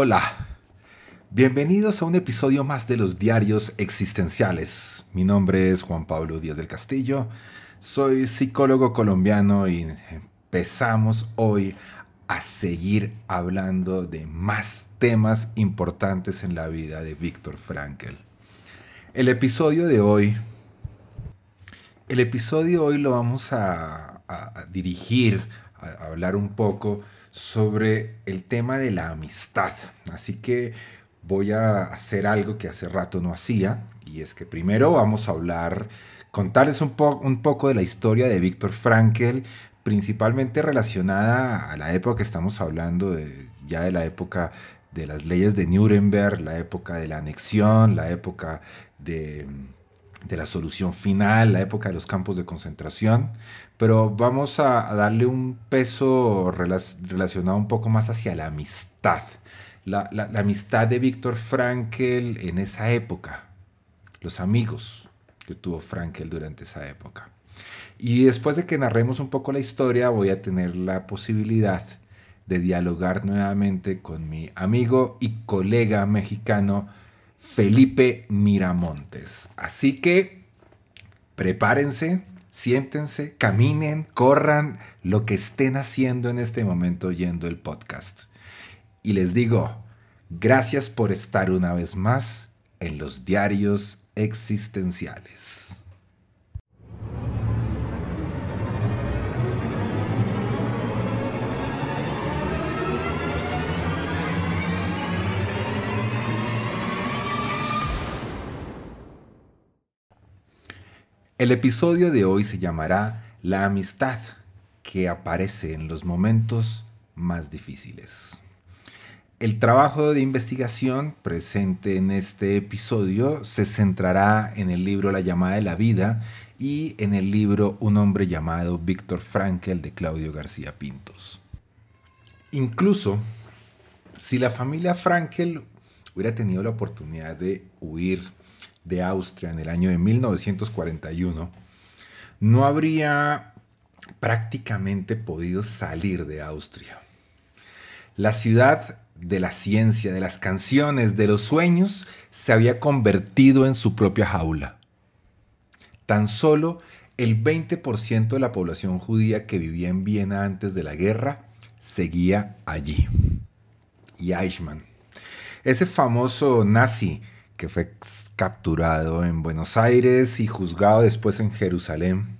Hola, bienvenidos a un episodio más de los diarios existenciales. Mi nombre es Juan Pablo Díaz del Castillo, soy psicólogo colombiano y empezamos hoy a seguir hablando de más temas importantes en la vida de Víctor Frankl. El episodio de hoy, el episodio hoy lo vamos a dirigir, a hablar un poco sobre el tema de la amistad. Así que voy a hacer algo que hace rato no hacía, y es que primero vamos a hablar, contarles un, un poco de la historia de Víctor Frankl, principalmente relacionada a la época que estamos hablando, de, ya de la época de las leyes de Nuremberg, la época de la anexión, la época de, de la solución final, la época de los campos de concentración, pero vamos a, darle un peso relacionado un poco más hacia la amistad. La, amistad de Víctor Frankel en esa época. Los amigos que tuvo Frankel durante esa época. Y después de que narremos un poco la historia, voy a tener la posibilidad de dialogar nuevamente con mi amigo y colega mexicano Felipe Miramontes. Así que prepárense siéntense, caminen, corran, lo que estén haciendo en este momento oyendo el podcast. Y les digo, gracias por estar una vez más en los diarios existenciales. El episodio de hoy se llamará La amistad que aparece en los momentos más difíciles. El trabajo de investigación presente en este episodio se centrará en el libro La llamada de la vida y en el libro Un hombre llamado Víctor Frankel de Claudio García Pintos. Incluso si la familia Frankel hubiera tenido la oportunidad de huir de Austria en el año de 1941, no habría prácticamente podido salir de Austria. La ciudad de la ciencia, de las canciones, de los sueños, se había convertido en su propia jaula. Tan solo el 20% de la población judía que vivía en Viena antes de la guerra seguía allí. Y Eichmann, ese famoso nazi que fue capturado en Buenos Aires y juzgado después en Jerusalén,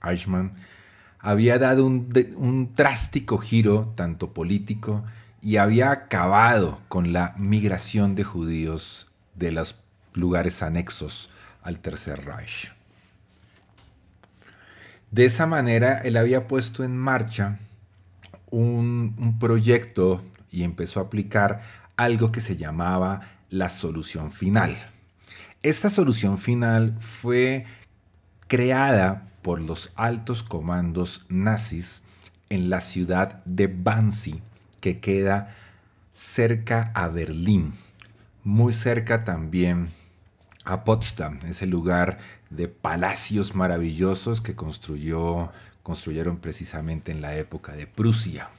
Eichmann había dado un, drástico giro tanto político y había acabado con la migración de judíos de los lugares anexos al Tercer Reich. De esa manera, él había puesto en marcha un proyecto y empezó a aplicar algo que se llamaba la solución final. Esta solución final fue creada por los altos comandos nazis en la ciudad de Bansi, que queda cerca a Berlín, muy cerca también a Potsdam, ese lugar de palacios maravillosos que construyó, construyeron precisamente en la época de Prusia.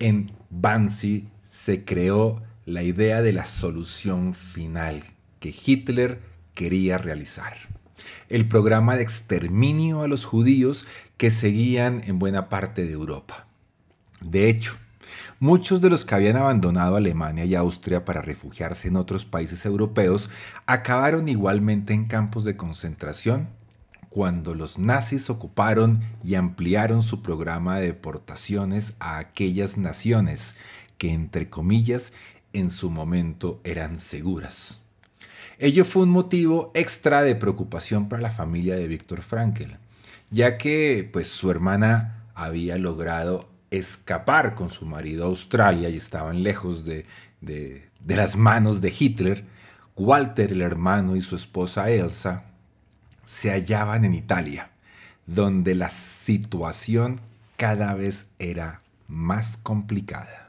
En Bansi se creó la idea de la solución final que Hitler quería realizar. El programa de exterminio a los judíos que seguían en buena parte de Europa. De hecho, muchos de los que habían abandonado Alemania y Austria para refugiarse en otros países europeos acabaron igualmente en campos de concentración cuando los nazis ocuparon y ampliaron su programa de deportaciones a aquellas naciones que, entre comillas, en su momento eran seguras. Ello fue un motivo extra de preocupación para la familia de Víctor Frankel, ya que pues su hermana había logrado escapar con su marido a Australia y estaban lejos de, de, las manos de Hitler, Walter el hermano y su esposa Elsa se hallaban en Italia, donde la situación cada vez era más complicada.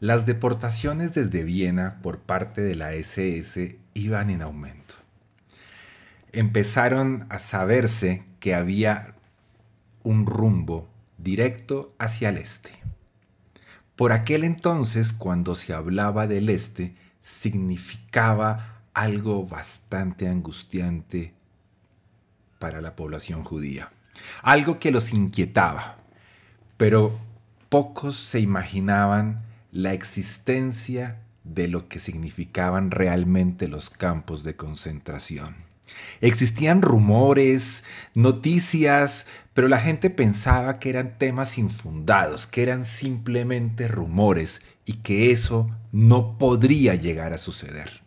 Las deportaciones desde Viena por parte de la SS iban en aumento. Empezaron a saberse que había un rumbo directo hacia el este. Por aquel entonces, cuando se hablaba del este, significaba algo bastante angustiante para la población judía, algo que los inquietaba, pero pocos se imaginaban la existencia de lo que significaban realmente los campos de concentración. Existían rumores, noticias, pero la gente pensaba que eran temas infundados, que eran simplemente rumores y que eso no podría llegar a suceder.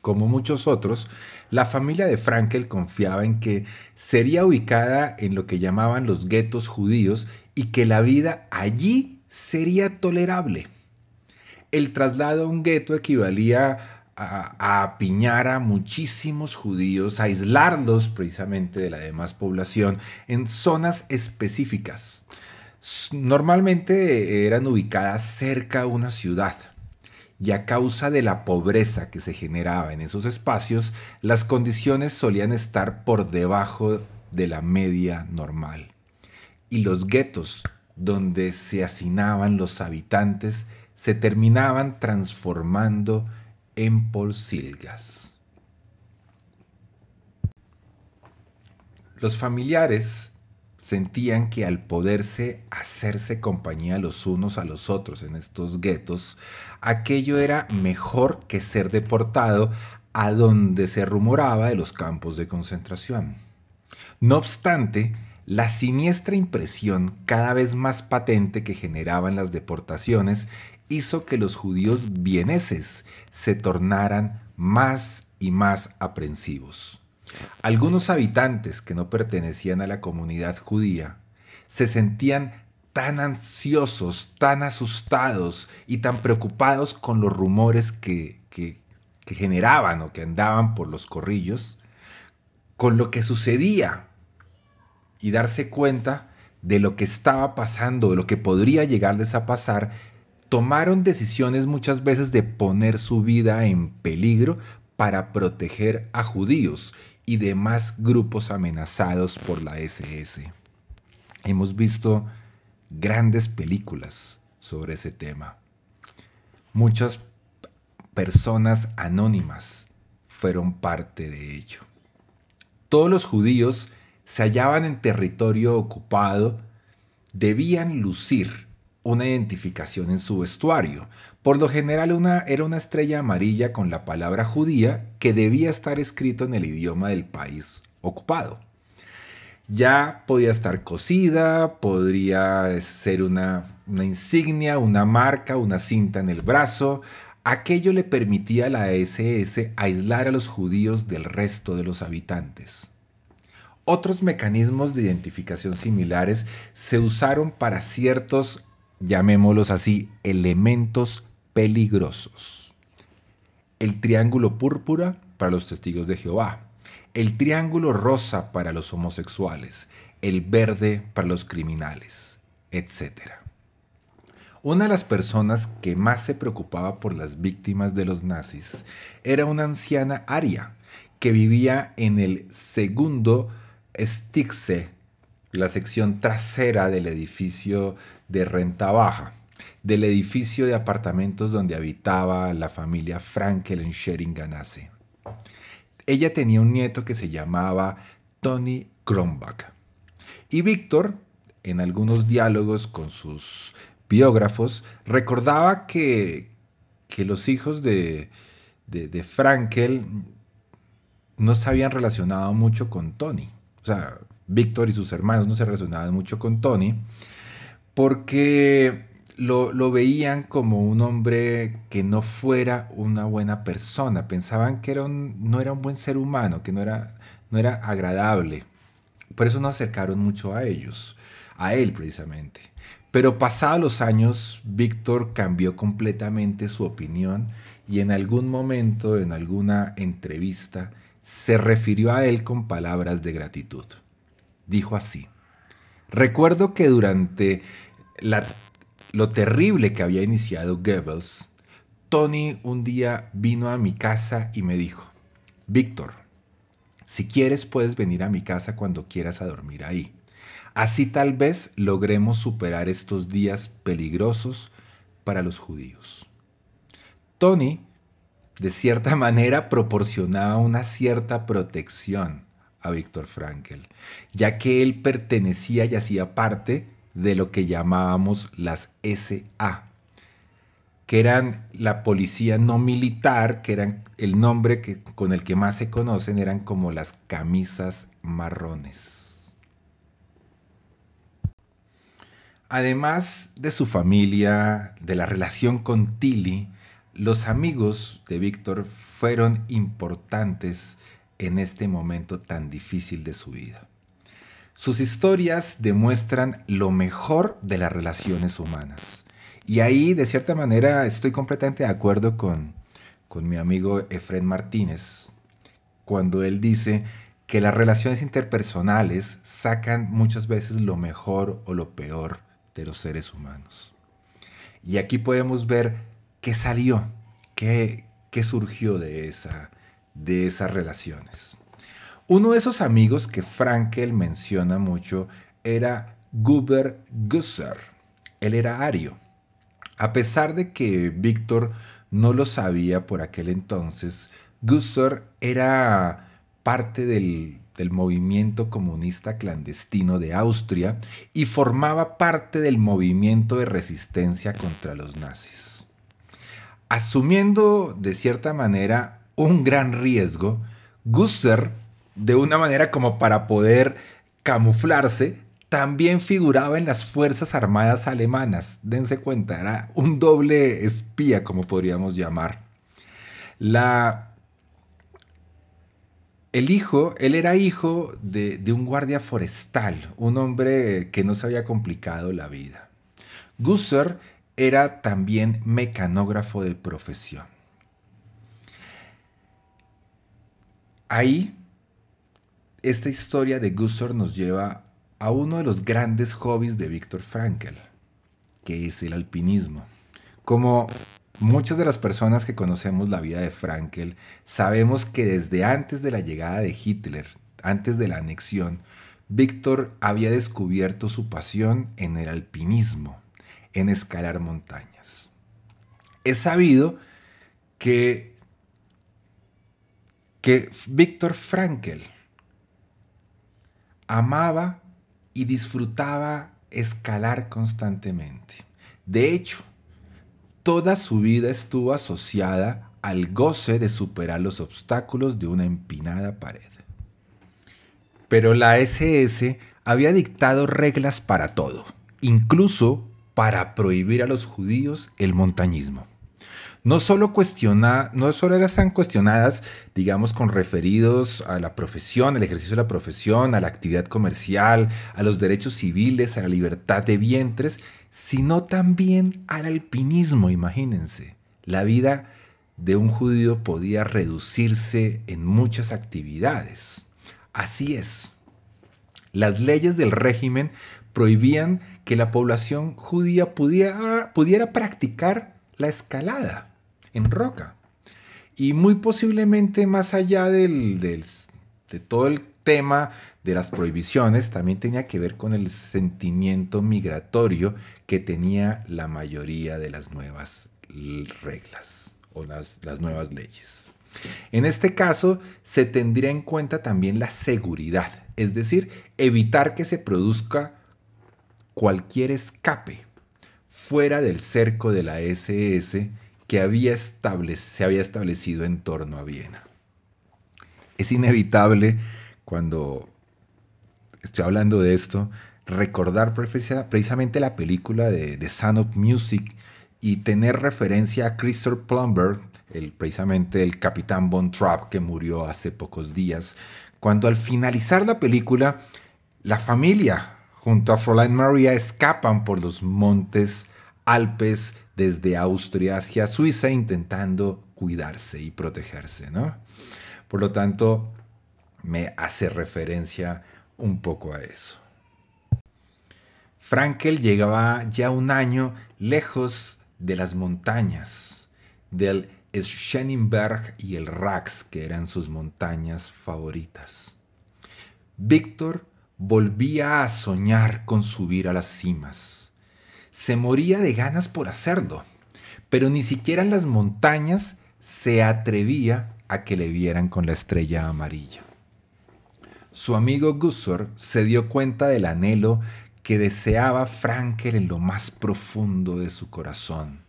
Como muchos otros, la familia de Frankel confiaba en que sería ubicada en lo que llamaban los guetos judíos y que la vida allí sería tolerable. El traslado a un gueto equivalía a, apiñar a muchísimos judíos, a aislarlos precisamente de la demás población en zonas específicas. Normalmente eran ubicadas cerca a una ciudad y a causa de la pobreza que se generaba en esos espacios, las condiciones solían estar por debajo de la media normal. Y los guetos donde se hacinaban los habitantes se terminaban transformando en Polsilgas. Los familiares sentían que al poderse hacerse compañía los unos a los otros en estos guetos, aquello era mejor que ser deportado a donde se rumoraba de los campos de concentración. No obstante, la siniestra impresión cada vez más patente que generaban las deportaciones hizo que los judíos vieneses se tornaran más y más aprensivos. Algunos habitantes que no pertenecían a la comunidad judía se sentían tan ansiosos, tan asustados y tan preocupados con los rumores que, que, generaban o que andaban por los corrillos, con lo que sucedía y darse cuenta de lo que estaba pasando, de lo que podría llegarles a pasar, tomaron decisiones muchas veces de poner su vida en peligro para proteger a judíos y demás grupos amenazados por la SS. Hemos visto grandes películas sobre ese tema. Muchas personas anónimas fueron parte de ello. Todos los judíos se hallaban en territorio ocupado, debían lucir una identificación en su vestuario. Por lo general una, era una estrella amarilla con la palabra judía que debía estar escrito en el idioma del país ocupado. Ya podía estar cosida, podría ser una, una insignia, una marca, una cinta en el brazo. Aquello le permitía a la SS aislar a los judíos del resto de los habitantes. Otros mecanismos de identificación similares se usaron para ciertos llamémoslos así, elementos peligrosos. El triángulo púrpura para los testigos de Jehová, el triángulo rosa para los homosexuales, el verde para los criminales, etc. Una de las personas que más se preocupaba por las víctimas de los nazis era una anciana aria que vivía en el segundo Stixe, la sección trasera del edificio de renta baja del edificio de apartamentos donde habitaba la familia Frankel en Scheringanase. Ella tenía un nieto que se llamaba Tony Kronbach. Y Víctor, en algunos diálogos con sus biógrafos, recordaba que, que los hijos de, de Frankel no se habían relacionado mucho con Tony. O sea, Víctor y sus hermanos no se relacionaban mucho con Tony porque lo, veían como un hombre que no fuera una buena persona, pensaban que era no era un buen ser humano, que no era, no era agradable. Por eso no acercaron mucho a ellos. a él precisamente. Pero pasados los años, Víctor cambió completamente su opinión y en algún momento, en alguna entrevista, se refirió a él con palabras de gratitud. Dijo así, recuerdo que durante lo terrible que había iniciado Goebbels, Tony un día vino a mi casa y me dijo, Víctor, si quieres puedes venir a mi casa cuando quieras a dormir ahí. Así tal vez logremos superar estos días peligrosos para los judíos. Tony, de cierta manera, proporcionaba una cierta protección a Víctor Frankel, ya que él pertenecía y hacía parte de lo que llamábamos las SA, que eran la policía no militar, que eran el nombre que, con el que más se conocen, eran como las camisas marrones. Además de su familia, de la relación con Tilly, los amigos de Víctor fueron importantes en este momento tan difícil de su vida. Sus historias demuestran lo mejor de las relaciones humanas. Y ahí, de cierta manera, estoy completamente de acuerdo con, con mi amigo Efren Martínez, cuando él dice que las relaciones interpersonales sacan muchas veces lo mejor o lo peor de los seres humanos. Y aquí podemos ver qué salió, qué, qué surgió de, esa, de esas relaciones. Uno de esos amigos que Frankel menciona mucho era Guber Gusser. Él era ario. A pesar de que Víctor no lo sabía por aquel entonces, Gusser era parte del, del movimiento comunista clandestino de Austria y formaba parte del movimiento de resistencia contra los nazis. Asumiendo de cierta manera un gran riesgo, Gusser de una manera como para poder camuflarse, también figuraba en las Fuerzas Armadas alemanas. Dense cuenta, era un doble espía, como podríamos llamar. La... El hijo, él era hijo de, de un guardia forestal, un hombre que no se había complicado la vida. Gusser era también mecanógrafo de profesión. Ahí esta historia de Gusser nos lleva a uno de los grandes hobbies de Viktor Frankl, que es el alpinismo. Como muchas de las personas que conocemos la vida de Frankl, sabemos que desde antes de la llegada de Hitler, antes de la anexión, Víctor había descubierto su pasión en el alpinismo, en escalar montañas. Es sabido que, que Víctor Frankl amaba y disfrutaba escalar constantemente. De hecho, toda su vida estuvo asociada al goce de superar los obstáculos de una empinada pared. Pero la SS había dictado reglas para todo, incluso para prohibir a los judíos el montañismo no solo, cuestiona, no solo eran cuestionadas, digamos, con referidos a la profesión, al ejercicio de la profesión, a la actividad comercial, a los derechos civiles, a la libertad de vientres, sino también al alpinismo, imagínense. La vida de un judío podía reducirse en muchas actividades. Así es. Las leyes del régimen prohibían que la población judía pudiera, practicar la escalada en roca. Y muy posiblemente más allá de todo el tema de las prohibiciones, también tenía que ver con el sentimiento migratorio que tenía la mayoría de las nuevas reglas o las, las nuevas leyes. En este caso, se tendría en cuenta también la seguridad, es decir, evitar que se produzca cualquier escape fuera del cerco de la SS que había se había establecido en torno a Viena. Es inevitable cuando estoy hablando de esto, recordar precisamente la película de The Sound of Music y tener referencia a Christopher Plumber, el, precisamente el capitán Von Trapp que murió hace pocos días, cuando al finalizar la película, la familia junto a Fräulein Maria escapan por los montes Alpes desde Austria hacia Suiza intentando cuidarse y protegerse, ¿no? Por lo tanto, me hace referencia un poco a eso. Frankel llegaba ya un año lejos de las montañas, del Schenningberg y el Rax, que eran sus montañas favoritas. Víctor volvía a soñar con subir a las cimas. Se moría de ganas por hacerlo, pero ni siquiera en las montañas se atrevía a que le vieran con la estrella amarilla. Su amigo Gussor se dio cuenta del anhelo que deseaba Frankel en lo más profundo de su corazón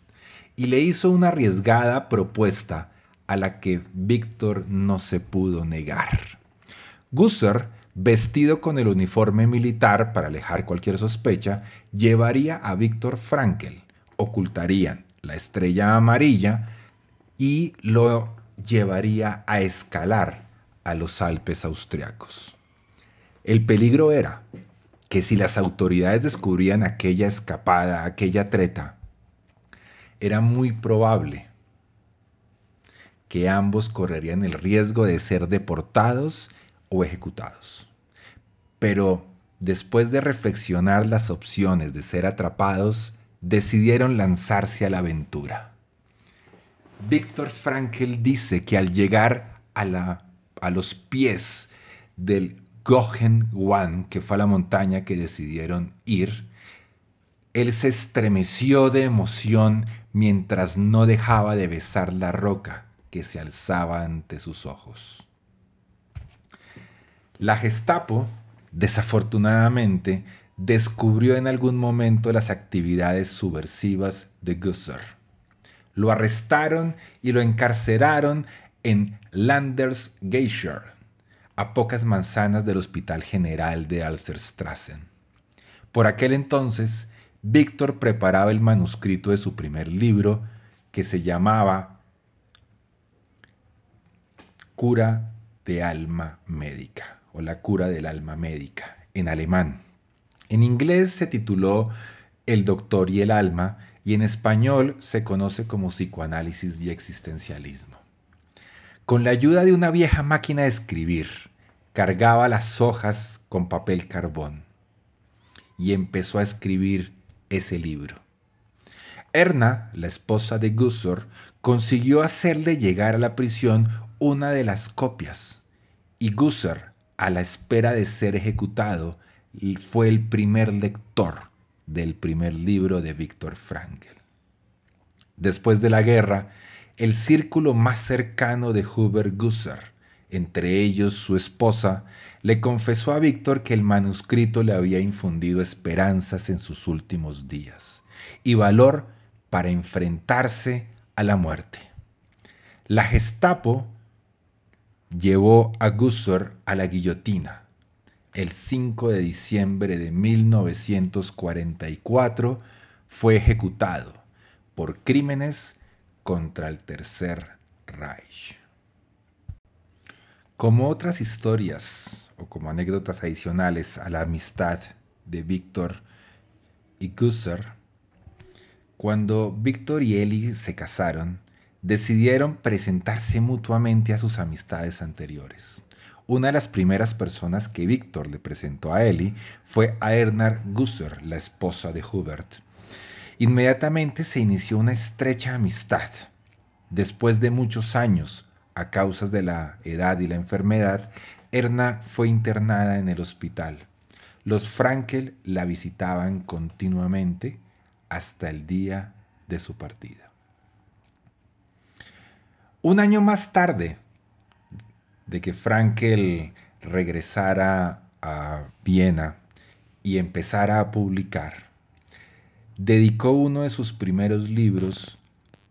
y le hizo una arriesgada propuesta a la que Víctor no se pudo negar. Gusser, vestido con el uniforme militar para alejar cualquier sospecha, llevaría a Víctor Frankel, ocultarían la estrella amarilla y lo llevaría a escalar a los Alpes austriacos. El peligro era que si las autoridades descubrían aquella escapada, aquella treta, era muy probable que ambos correrían el riesgo de ser deportados o ejecutados. Pero después de reflexionar las opciones de ser atrapados, decidieron lanzarse a la aventura. Víctor Frankel dice que al llegar a, la, a los pies del Gohen Wan, que fue la montaña que decidieron ir, él se estremeció de emoción mientras no dejaba de besar la roca que se alzaba ante sus ojos. La Gestapo, desafortunadamente, descubrió en algún momento las actividades subversivas de Gusser. Lo arrestaron y lo encarceraron en Landersgeischer, a pocas manzanas del Hospital General de Alserstrassen. Por aquel entonces, Víctor preparaba el manuscrito de su primer libro que se llamaba Cura de Alma Médica o La Cura del Alma Médica en alemán. En inglés se tituló El Doctor y el Alma y en español se conoce como Psicoanálisis y Existencialismo. Con la ayuda de una vieja máquina de escribir, cargaba las hojas con papel carbón y empezó a escribir ese libro. Erna, la esposa de Gussor, consiguió hacerle llegar a la prisión una de las copias, y Gussor, a la espera de ser ejecutado, fue el primer lector del primer libro de Víctor Frankl. Después de la guerra, el círculo más cercano de Hubert Gusser, entre ellos su esposa, le confesó a Víctor que el manuscrito le había infundido esperanzas en sus últimos días y valor para enfrentarse a la muerte. La Gestapo llevó a Gusser a la guillotina el 5 de diciembre de 1944 fue ejecutado por crímenes contra el Tercer Reich. Como otras historias o como anécdotas adicionales a la amistad de Víctor y Gusser, cuando Víctor y Eli se casaron, decidieron presentarse mutuamente a sus amistades anteriores. Una de las primeras personas que Víctor le presentó a Eli fue a Ernar Gusser, la esposa de Hubert. Inmediatamente se inició una estrecha amistad. Después de muchos años, a causas de la edad y la enfermedad, Erna fue internada en el hospital. Los Frankel la visitaban continuamente hasta el día de su partida. Un año más tarde de que Frankel regresara a Viena y empezara a publicar, dedicó uno de sus primeros libros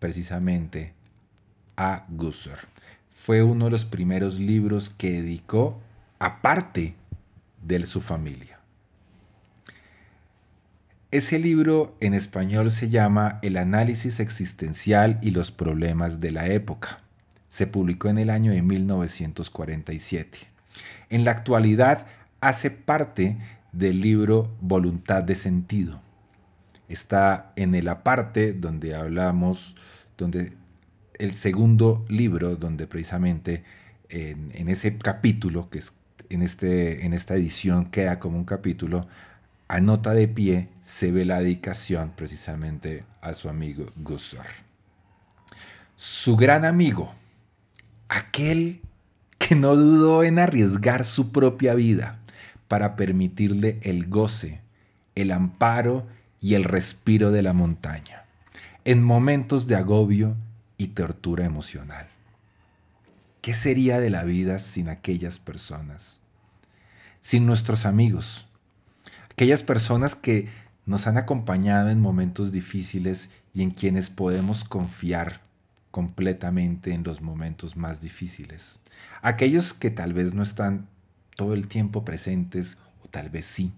precisamente a Gusser fue uno de los primeros libros que dedicó aparte de su familia. Ese libro en español se llama El análisis existencial y los problemas de la época. Se publicó en el año de 1947. En la actualidad hace parte del libro Voluntad de Sentido. Está en el aparte donde hablamos, donde el segundo libro, donde precisamente en, ese capítulo, que es en, este, en esta edición queda como un capítulo, a nota de pie se ve la dedicación precisamente a su amigo Gusser. Su gran amigo, aquel que no dudó en arriesgar su propia vida para permitirle el goce, el amparo y el respiro de la montaña, en momentos de agobio y tortura emocional. ¿Qué sería de la vida sin aquellas personas? Sin nuestros amigos, aquellas personas que nos han acompañado en momentos difíciles y en quienes podemos confiar completamente en los momentos más difíciles. Aquellos que tal vez no están todo el tiempo presentes o tal vez sí,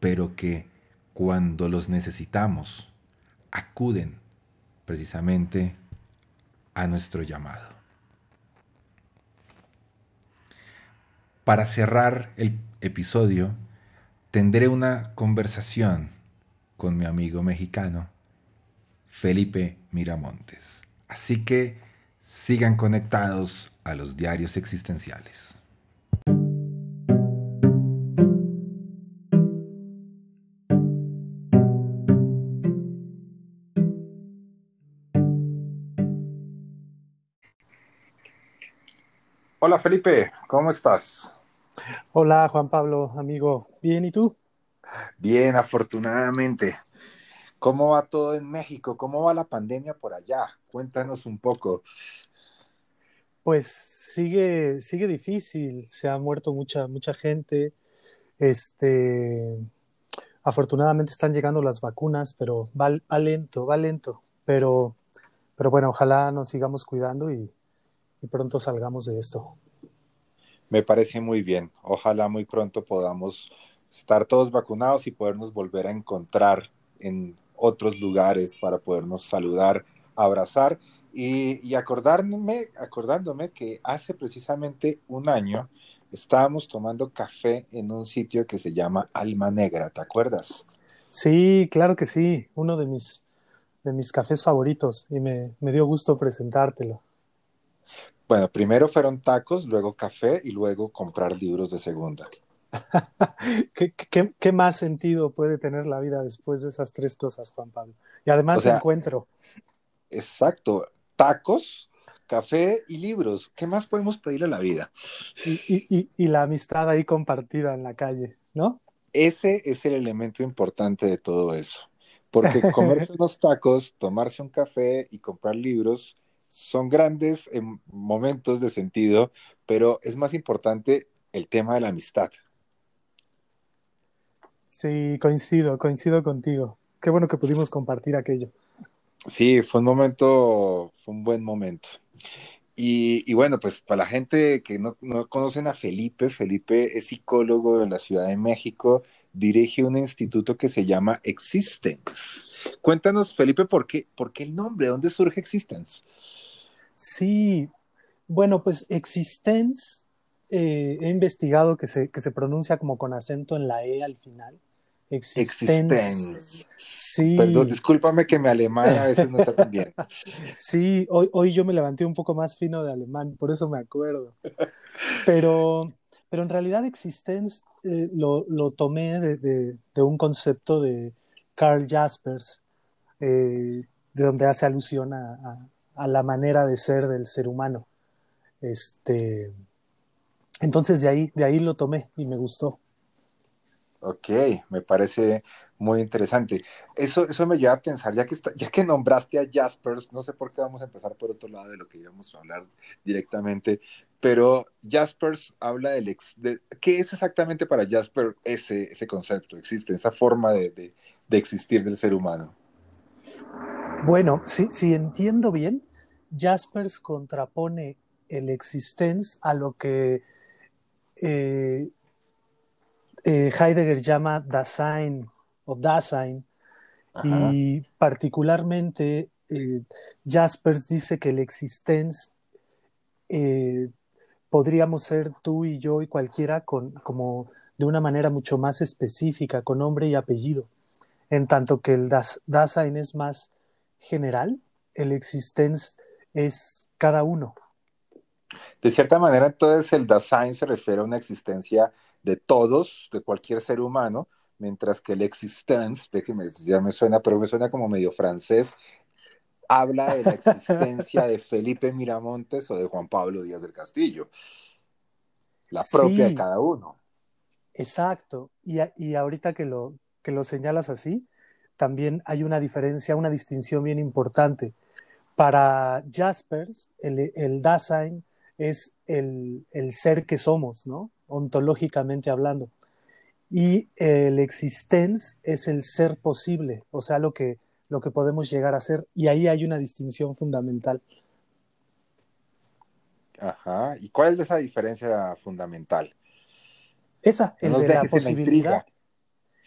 pero que cuando los necesitamos acuden precisamente a nuestro llamado. Para cerrar el episodio, tendré una conversación con mi amigo mexicano, Felipe Miramontes. Así que sigan conectados a los diarios existenciales. Hola Felipe, ¿cómo estás? Hola Juan Pablo, amigo. Bien, ¿y tú? Bien, afortunadamente. ¿Cómo va todo en México? ¿Cómo va la pandemia por allá? Cuéntanos un poco. Pues sigue, sigue difícil, se ha muerto mucha, mucha gente. Este, afortunadamente están llegando las vacunas, pero va, lento, va lento. Pero, pero bueno, ojalá nos sigamos cuidando y, y pronto salgamos de esto. Me parece muy bien. Ojalá muy pronto podamos estar todos vacunados y podernos volver a encontrar en otros lugares para podernos saludar, abrazar y, acordarme, acordándome que hace precisamente un año estábamos tomando café en un sitio que se llama Alma Negra, ¿te acuerdas? Sí, claro que sí, uno de mis, de mis cafés favoritos y me, me dio gusto presentártelo. Bueno, primero fueron tacos, luego café y luego comprar libros de segunda. ¿Qué, más sentido puede tener la vida después de esas tres cosas, Juan Pablo? Y además encuentro. Exacto, tacos, café y libros. ¿Qué más podemos pedir a la vida? Y, y, la amistad ahí compartida en la calle, ¿no? Ese es el elemento importante de todo eso. Porque comerse unos tacos, tomarse un café y comprar libros son grandes en momentos de sentido, pero es más importante el tema de la amistad. Sí, coincido, coincido contigo. Qué bueno que pudimos compartir aquello. Sí, fue un momento, fue un buen momento. Y, bueno, pues para la gente que no, no, conocen a Felipe, Felipe es psicólogo de la Ciudad de México, dirige un instituto que se llama Existence. Cuéntanos, Felipe, ¿por qué, por qué el nombre? ¿Dónde surge Existence? Sí, bueno, pues Existence eh, he investigado que se, que se pronuncia como con acento en la E al final. Existence. Sí. Perdón, discúlpame que mi alemán a veces no está tan bien. Sí, hoy, hoy yo me levanté un poco más fino de alemán, por eso me acuerdo. Pero, pero en realidad Existence eh, lo, tomé de, un concepto de Carl Jaspers, eh, de donde hace alusión a, a, la manera de ser del ser humano. Este, entonces de ahí, de ahí lo tomé y me gustó. Ok, me parece muy interesante. Eso, eso me lleva a pensar, ya que, ya que nombraste a Jaspers, no sé por qué vamos a empezar por otro lado de lo que íbamos a hablar directamente, pero Jaspers habla del ex, de, ¿qué es exactamente para Jasper ese, ese concepto? ¿Existe esa forma de, de, de existir del ser humano? Bueno, si, si entiendo bien, Jaspers contrapone el existence a lo que eh, eh, Heidegger llama Dasein o Dasein. Y particularmente eh, Jaspers dice que el existence podríamos ser tú y yo y cualquiera con, como de una manera mucho más específica, con nombre y apellido, en tanto que el das, Dasein es más general, el Existenz es cada uno. De cierta manera, entonces el Dasein se refiere a una existencia de todos, de cualquier ser humano, mientras que el Existence, ve que ya me suena, pero me suena como medio francés, habla de la existencia de Felipe Miramontes o de Juan Pablo Díaz del Castillo, la propia de cada uno. Exacto, y, y ahorita que lo, que lo señalas así, también hay una diferencia, una distinción bien importante. Para Jaspers, el, el Dasein es el, el, ser que somos, ¿no? Ontológicamente hablando. Y el existence es el ser posible, o sea, lo que, lo que podemos llegar a ser. Y ahí hay una distinción fundamental. Ajá. ¿Y cuál es esa diferencia fundamental? Esa, el de la posibilidad.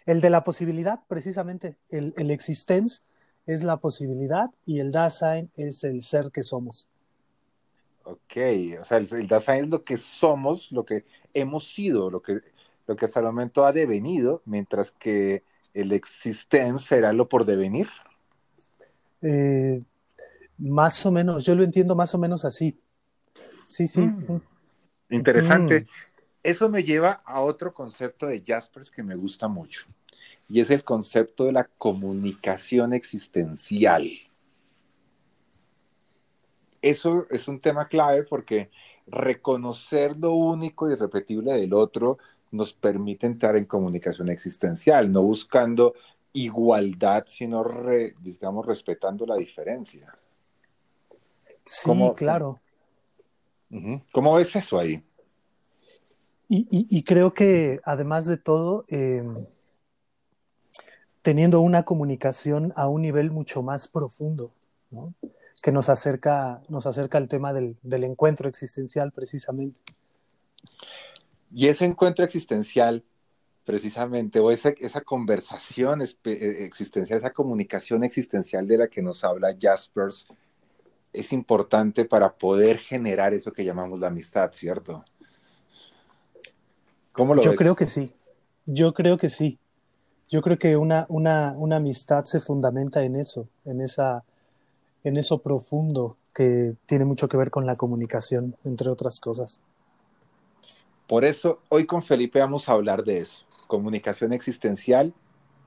El de la posibilidad, precisamente. El, el existence es la posibilidad y el Dasein es el ser que somos. Ok, o sea, el, Dasein es lo que somos, lo que hemos sido, lo que, lo que hasta el momento ha devenido, mientras que el existence será lo por devenir. Eh, más o menos, yo lo entiendo más o menos así. Sí, sí. Mm. Interesante. Mm. Eso me lleva a otro concepto de Jaspers que me gusta mucho, y es el concepto de la comunicación existencial eso es un tema clave porque reconocer lo único y irrepetible del otro nos permite entrar en comunicación existencial, no buscando igualdad, sino, digamos, respetando la diferencia. Sí, claro. ¿Cómo ves eso ahí? Y, creo que además de todo, em, teniendo una comunicación a un nivel mucho más profundo, ¿no? que nos acerca, nos acerca al tema del, encuentro existencial precisamente. Y ese encuentro existencial, precisamente, o esa, esa conversación eh, existencial, esa comunicación existencial de la que nos habla Jaspers, es importante para poder generar eso que llamamos la amistad, ¿cierto? ¿Cómo lo Yo creo que sí. Yo creo que sí. Yo creo que una, una, una amistad se fundamenta en eso, en esa, en eso profundo que tiene mucho que ver con la comunicación, entre otras cosas. Por eso, hoy con Felipe vamos a hablar de eso, comunicación existencial,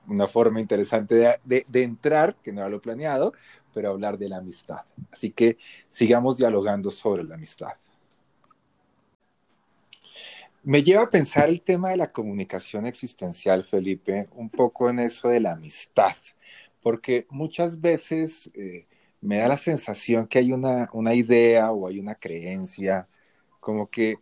una forma interesante de, entrar, que no era lo planeado, pero hablar de la amistad. Así que sigamos dialogando sobre la amistad. Me lleva a pensar el tema de la comunicación existencial, Felipe, un poco en eso de la amistad, porque muchas veces eh, me da la sensación que hay una, una idea o hay una creencia, como que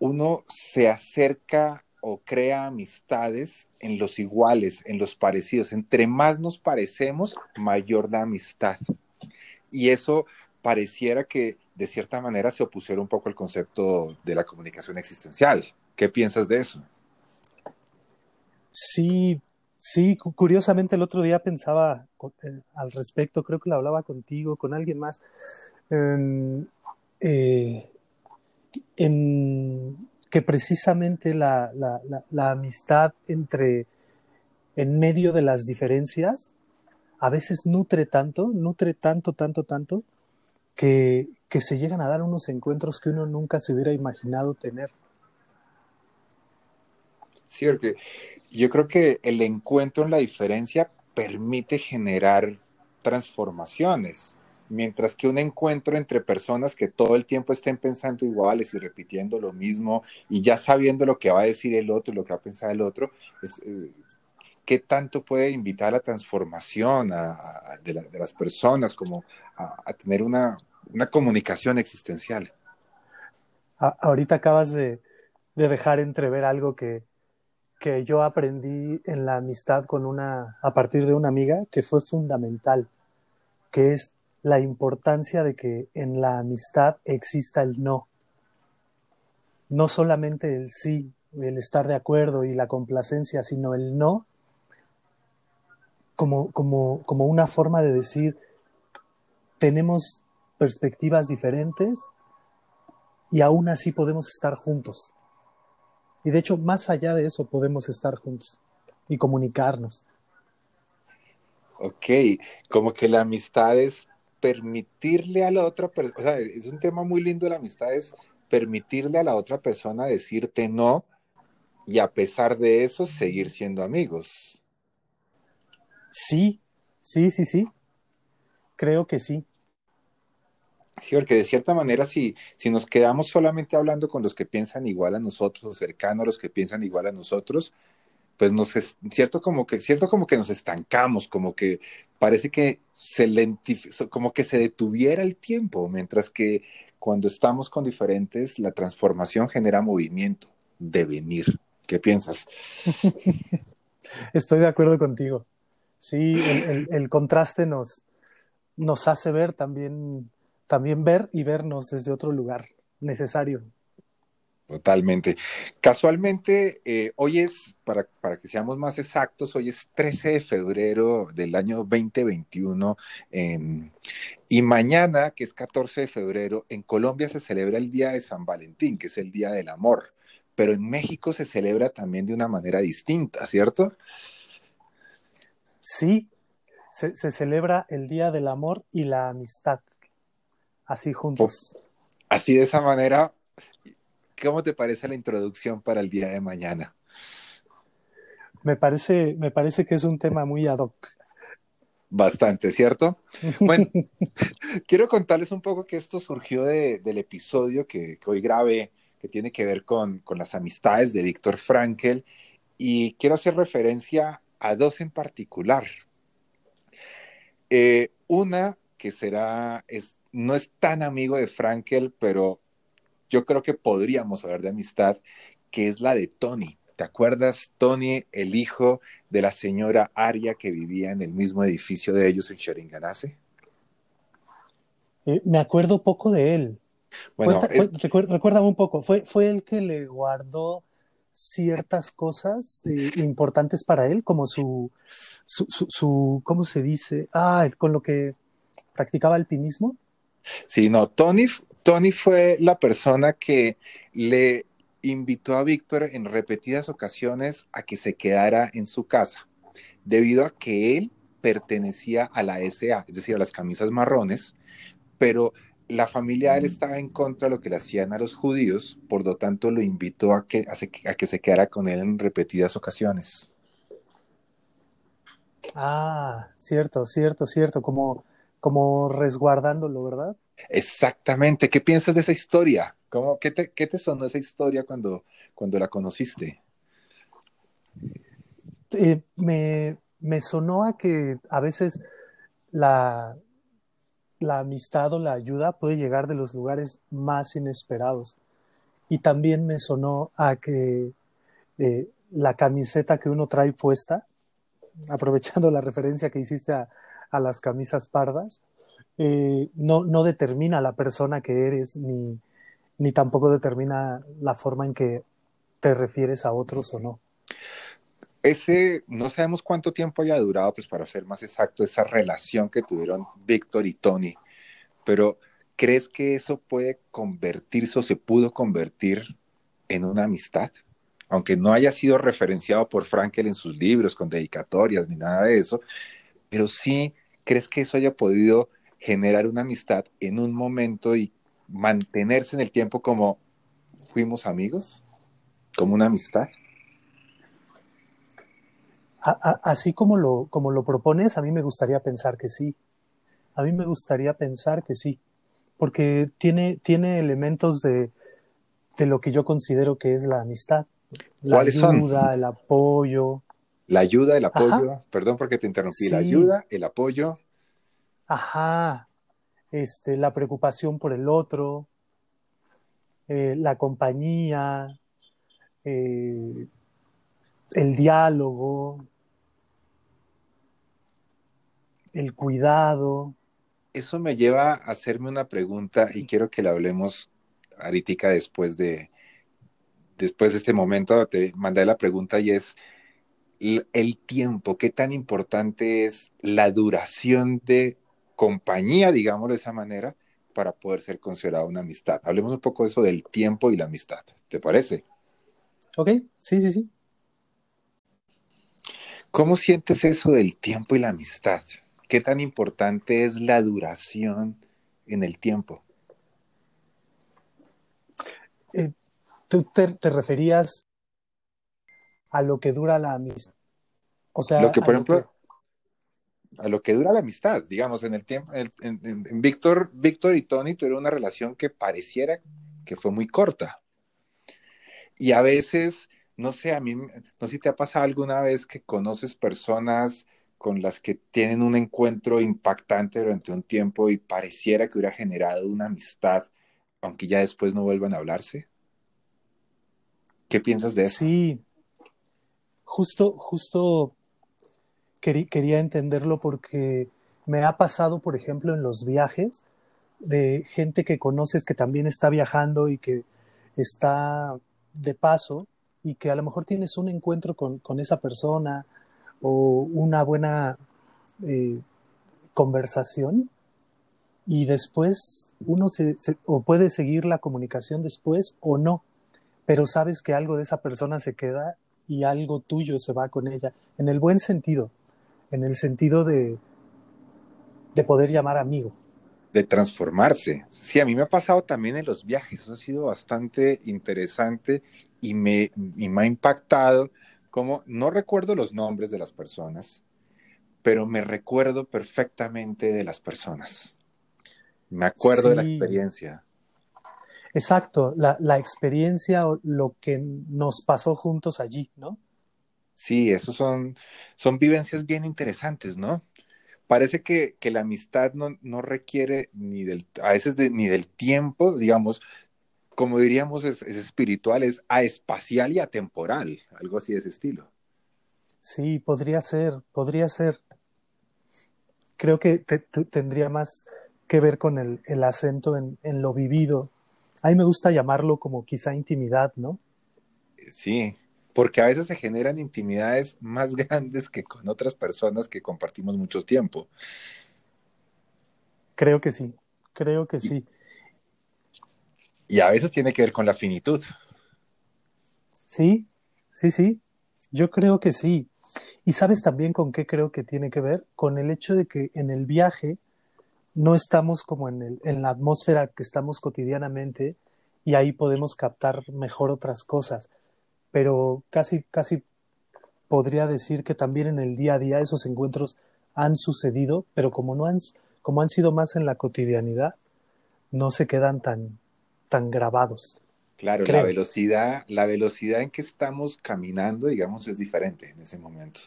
uno se acerca o crea amistades en los iguales, en los parecidos. Entre más nos parecemos, mayor la amistad. Y eso pareciera que de cierta manera se opusiera un poco al concepto de la comunicación existencial. ¿Qué piensas de eso? Sí, Sí, curiosamente el otro día pensaba eh, al respecto, creo que lo hablaba contigo, con alguien más, eh, en que precisamente la, amistad entre, en medio de las diferencias, a veces nutre tanto, nutre tanto, tanto, tanto, que, que se llegan a dar unos encuentros que uno nunca se hubiera imaginado tener. Sí, porque yo creo que el encuentro en la diferencia permite generar transformaciones, mientras que un encuentro entre personas que todo el tiempo estén pensando iguales y repitiendo lo mismo y ya sabiendo lo que va a decir el otro, lo que va a pensar el otro, es, eh, ¿qué tanto puede invitar a la transformación de, las personas, como a, tener una, comunicación existencial? ahorita acabas de dejar entrever algo que, que yo aprendí en la amistad con una, a partir de una amiga, que fue fundamental, que es la importancia de que en la amistad exista el no. No solamente el sí, el estar de acuerdo y la complacencia, sino el no como, como, como una forma de decir, tenemos perspectivas diferentes y aún así podemos estar juntos Y de hecho, más allá de eso, podemos estar juntos y comunicarnos. Ok, como que la amistad es permitirle a la otra persona, o sea, es un tema muy lindo la amistad, es permitirle a la otra persona decirte no y a pesar de eso seguir siendo amigos. Sí, sí, sí, sí. Creo que sí. Sí, porque de cierta manera, si, si nos quedamos solamente hablando con los que piensan igual a nosotros, o cercanos a los que piensan igual a nosotros, pues nos es cierto como que cierto como que nos estancamos, como que parece que se como que se detuviera el tiempo, mientras que cuando estamos con diferentes, la transformación genera movimiento, devenir. ¿Qué piensas? Estoy de acuerdo contigo. Sí, el, contraste nos, nos hace ver también, también ver y vernos desde otro lugar necesario. Totalmente. Casualmente, eh, hoy es, para, para, que seamos más exactos, hoy es 13 de febrero del año 2021 y mañana, que es 14 de febrero, en Colombia se celebra el Día de San Valentín, que es el Día del Amor, pero en México se celebra también de una manera distinta, ¿cierto? Sí, se, se celebra el Día del Amor y la Amistad, así juntos. Así de esa manera ¿Cómo te parece la introducción para el día de mañana? Me parece, me parece que es un tema muy ad hoc. Bastante, ¿cierto? Bueno, quiero contarles un poco que esto surgió del episodio que, hoy grabé, que tiene que ver con, las amistades de Víctor Frankel, y quiero hacer referencia a dos en particular. Eh, una que será, es, no es tan amigo de Frankel, pero yo creo que podríamos hablar de amistad, que es la de Tony. ¿Te acuerdas, Tony, el hijo de la señora Aria que vivía en el mismo edificio de ellos en Sheringanase? Eh, me acuerdo poco de él. Bueno, recuerda, un poco, fue, fue el que le guardó ciertas cosas eh, importantes para él, como su, su, su, ¿cómo se dice? Ah, con lo que practicaba alpinismo. Sí, no, Tony, Tony fue la persona que le invitó a Víctor en repetidas ocasiones a que se quedara en su casa, debido a que él pertenecía a la SA, es decir, a las camisas marrones, pero la familia de él estaba en contra de lo que le hacían a los judíos, por lo tanto lo invitó a que, a, que se quedara con él en repetidas ocasiones. Ah, cierto, cierto, cierto, como, como resguardándolo, ¿verdad? Exactamente. ¿Qué piensas de esa historia? ¿Cómo, qué, te, ¿Qué te sonó esa historia cuando, cuando la conociste? Eh, me, me, sonó a que a veces la, la amistad o la ayuda puede llegar de los lugares más inesperados. Y también me sonó a que eh, la camiseta que uno trae puesta, aprovechando la referencia que hiciste a, a las camisas pardas, eh, no, no determina la persona que eres, ni, ni tampoco determina la forma en que te refieres a otros o no. Ese, no sabemos cuánto tiempo haya durado, pues para ser más exacto, esa relación que tuvieron Víctor y Tony, pero ¿crees que eso puede convertirse o se pudo convertir en una amistad? Aunque no haya sido referenciado por Frankel en sus libros con dedicatorias ni nada de eso, pero sí, ¿crees que eso haya podido generar una amistad en un momento y mantenerse en el tiempo como fuimos amigos, como una amistad. así como lo, como lo propones, a mí me gustaría pensar que sí. A mí me gustaría pensar que sí, porque tiene, tiene elementos de, de lo que yo considero que es la amistad. La ayuda, el apoyo. La ayuda, el apoyo, perdón porque te interrumpí, la ayuda, el apoyo, Ajá, este, la preocupación por el otro, eh, la compañía, eh, el diálogo, el cuidado. Eso me lleva a hacerme una pregunta y quiero que la hablemos ahorita después de, después de este momento. Te mandé la pregunta y es el tiempo, qué tan importante es la duración de compañía, digámoslo de esa manera, para poder ser considerada una amistad. Hablemos un poco de eso del tiempo y la amistad, ¿te parece? Ok, sí, sí, sí. ¿Cómo sientes eso del tiempo y la amistad? ¿Qué tan importante es la duración en el tiempo? Eh, ¿Tú te, referías a lo que dura la amistad? O sea, lo que, por ejemplo, a lo que dura la amistad, digamos, en el tiempo, en, Víctor, Víctor y Tony tuvieron una relación que pareciera que fue muy corta. Y a veces, no sé, a mí, no sé si te ha pasado alguna vez que conoces personas con las que tienen un encuentro impactante durante un tiempo y pareciera que hubiera generado una amistad, aunque ya después no vuelvan a hablarse. ¿Qué piensas de eso? Sí, justo, justo quería entenderlo porque me ha pasado, por ejemplo, en los viajes de gente que conoces que también está viajando y que está de paso y que a lo mejor tienes un encuentro con, esa persona o una buena eh, conversación y después uno se, o puede seguir la comunicación después o no, pero sabes que algo de esa persona se queda y algo tuyo se va con ella, en el buen sentido, en el sentido de, de poder llamar amigo. De transformarse. Sí, a mí me ha pasado también en los viajes, eso ha sido bastante interesante y me, me ha impactado como, no recuerdo los nombres de las personas, pero me recuerdo perfectamente de las personas. Me acuerdo de la experiencia. Exacto, la, la experiencia o lo que nos pasó juntos allí, ¿no? Sí, esos son, son vivencias bien interesantes, ¿no? Parece que, la amistad no, requiere ni del, a veces ni del tiempo, digamos, como diríamos, es, espiritual, es espacial y atemporal, algo así de ese estilo. Sí, podría ser, podría ser. Creo que tendría más que ver con el, el acento en, en, lo vivido. A mí me gusta llamarlo como quizá intimidad, ¿no? Sí, porque a veces se generan intimidades más grandes que con otras personas que compartimos mucho tiempo. Creo que sí, creo que sí. Y a veces tiene que ver con la finitud. Sí, sí, sí, yo creo que sí. Y sabes también con qué creo que tiene que ver? Con el hecho de que en el viaje no estamos como en, el, en la atmósfera que estamos cotidianamente y ahí podemos captar mejor otras cosas pero casi, casi podría decir que también en el día a día esos encuentros han sucedido, pero como no han, como han sido más en la cotidianidad, no se quedan tan, tan grabados. Claro, la velocidad, la velocidad en que estamos caminando, digamos, es diferente en ese momento.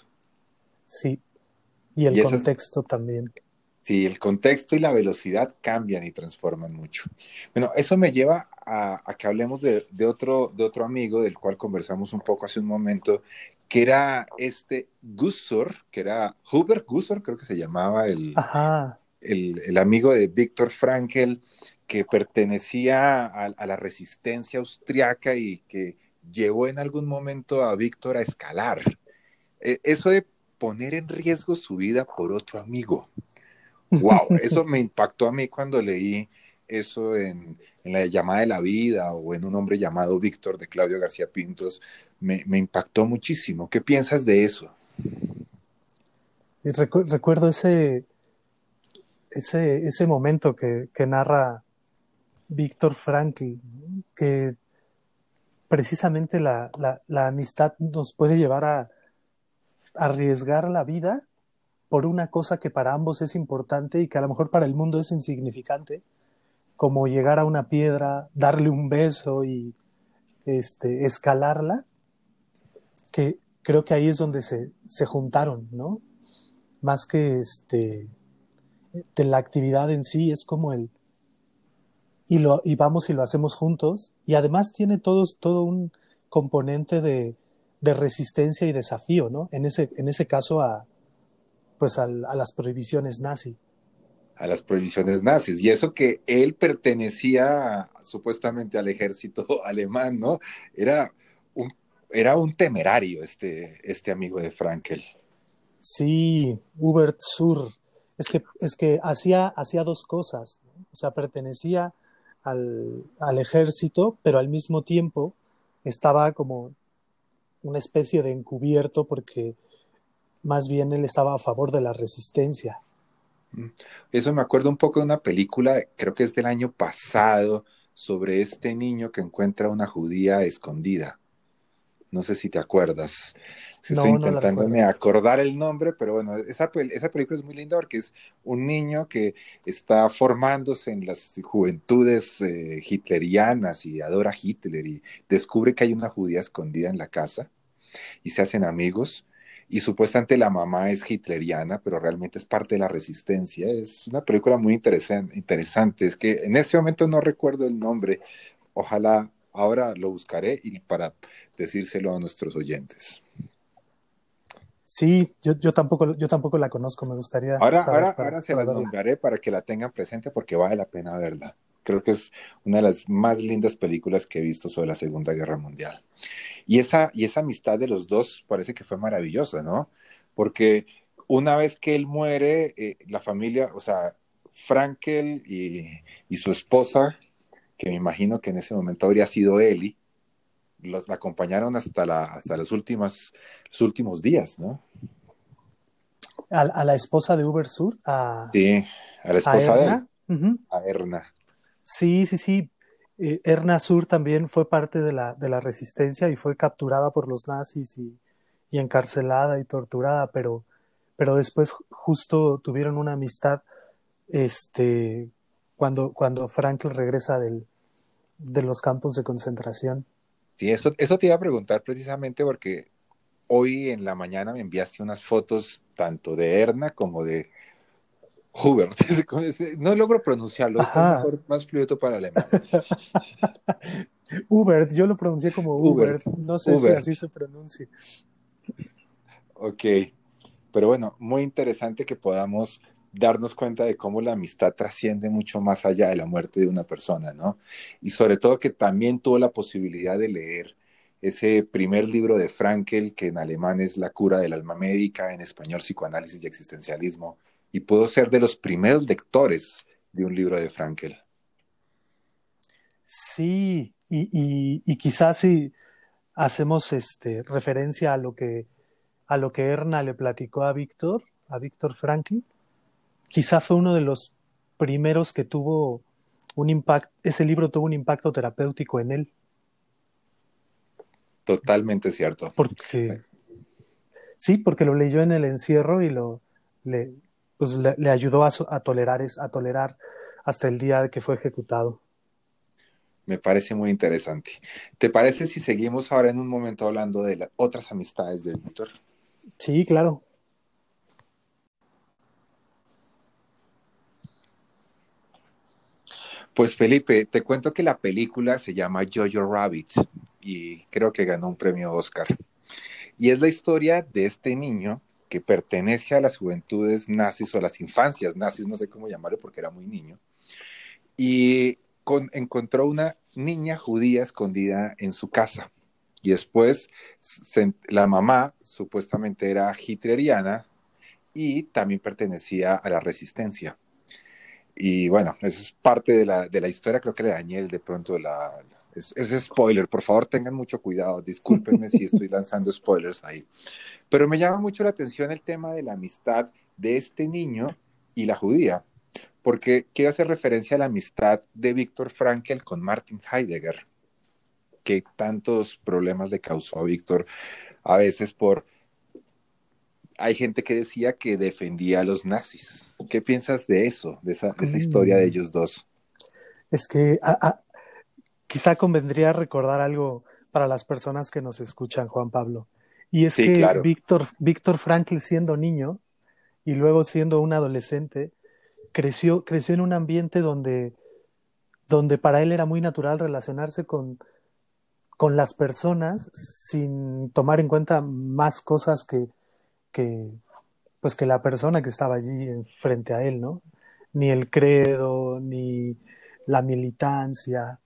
Sí, y el contexto también. Sí, el contexto y la velocidad cambian y transforman mucho. Bueno, eso me lleva a, que hablemos de, otro, de otro amigo del cual conversamos un poco hace un momento, que era este Gussor, que era Hubert Gussor, creo que se llamaba el, el, amigo de Víctor Frankel, que pertenecía a, la resistencia austriaca y que llevó en algún momento a Víctor a escalar. E, eso de poner en riesgo su vida por otro amigo. Wow, eso me impactó a mí cuando leí eso en, la llamada de la vida o en un hombre llamado Víctor de Claudio García Pintos, me, impactó muchísimo. ¿Qué piensas de eso? recuerdo ese, ese, ese momento que, narra Víctor Frankl, que precisamente la, la, amistad nos puede llevar a arriesgar la vida por una cosa que para ambos es importante y que a lo mejor para el mundo es insignificante, como llegar a una piedra, darle un beso y este, escalarla, que creo que ahí es donde se, se juntaron, ¿no? Más que este, de la actividad en sí, es como el, y, lo, y vamos y lo hacemos juntos, y además tiene todos, todo un componente de, de resistencia y desafío, ¿no? En ese, en ese caso a, pues a las prohibiciones nazi. A las prohibiciones nazis. Y eso que él pertenecía supuestamente al ejército alemán, ¿no? Era un, era un temerario este, este amigo de Frankel. Sí, Hubert Sur. Es que, es que hacía, hacía dos cosas. O sea, pertenecía al, al ejército, pero al mismo tiempo estaba como una especie de encubierto porque más bien él estaba a favor de la resistencia. Mm. Eso me acuerdo un poco de una película, creo que es del año pasado, sobre este niño que encuentra una judía escondida. No sé si te acuerdas. Estoy intentándome acordar el nombre, pero bueno, esa, esa película es muy linda porque es un niño que está formándose en las juventudes eh, hitlerianas y adora a Hitler y descubre que hay una judía escondida en la casa y se hacen amigos. Y supuestamente la mamá es hitleriana, pero realmente es parte de la resistencia. Es una película muy interesante. interesante. Es que en este momento no recuerdo el nombre. Ojalá ahora lo buscaré y para decírselo a nuestros oyentes. Sí, yo, yo, tampoco, yo tampoco la conozco, me gustaría. Ahora, ahora, ahora se las nombraré para que la tengan presente porque vale la pena verla. Creo que es una de las más lindas películas que he visto sobre la Segunda Guerra Mundial. Y esa, y esa amistad de los dos parece que fue maravillosa, ¿no? Porque una vez que él muere, eh, la familia, o sea, Frankel y, y su esposa que me imagino que en ese momento habría sido Eli, los la acompañaron hasta, la, hasta los, últimos, los últimos días, ¿no? A, la esposa de Uber Sur, a, sí, a la esposa de él, a Erna. Sí, sí, sí. Eh, Erna Sur también fue parte de la, de la resistencia y fue capturada por los nazis y, y encarcelada y torturada, pero, pero después justo tuvieron una amistad este, cuando, cuando Franklin regresa del, de los campos de concentración. Sí, eso, eso te iba a preguntar precisamente porque hoy en la mañana me enviaste unas fotos tanto de Erna como de Hubert. No logro pronunciarlo, está mejor, más fluido para alemán. Hubert, yo lo pronuncié como Hubert, no sé si así se pronuncia. Ok, pero bueno, muy interesante que podamos darnos cuenta de cómo la amistad trasciende mucho más allá de la muerte de una persona, ¿no? Y sobre todo que también tuvo la posibilidad de leer ese primer libro de Frankel, que en alemán es La cura del alma médica, en español psicoanálisis y existencialismo, y pudo ser de los primeros lectores de un libro de Frankel. Sí, y, quizás si hacemos este, referencia a lo que a lo que Erna le platicó a Víctor, a Víctor Franklin, quizá fue uno de los primeros que tuvo un impacto, ese libro tuvo un impacto terapéutico en él. Totalmente cierto. Porque sí, porque lo leyó en el encierro y lo le, pues le, ayudó a, tolerar a tolerar hasta el día que fue ejecutado. Me parece muy interesante. ¿Te parece si seguimos ahora en un momento hablando de las otras amistades de Víctor? Sí, claro. Pues Felipe, te cuento que la película se llama Jojo Rabbit y creo que ganó un premio Oscar. Y es la historia de este niño que pertenece a las juventudes nazis o a las infancias nazis, no sé cómo llamarlo porque era muy niño, y encontró una niña judía escondida en su casa. Y después la mamá supuestamente era hitleriana y también pertenecía a la resistencia. Y bueno, eso es parte de la, de la historia, creo que le dañé de pronto la... Es, es, spoiler, por favor tengan mucho cuidado, discúlpenme si estoy lanzando spoilers ahí. Pero me llama mucho la atención el tema de la amistad de este niño y la judía, porque quiero hacer referencia a la amistad de Víctor Frankel con Martin Heidegger, que tantos problemas le causó a Víctor, a veces por hay gente que decía que defendía a los nazis. ¿Qué piensas de eso, de esa, historia de mm. ellos dos? Es que quizá convendría recordar algo para las personas que nos escuchan, Juan Pablo. Y es que Víctor, Víctor Frankl siendo niño y luego siendo un adolescente, creció, creció en un ambiente donde, donde para él era muy natural relacionarse con, con las personas sin tomar en cuenta más cosas que, que, pues que la persona que estaba allí frente a él, ¿no? Ni el credo, ni la militancia.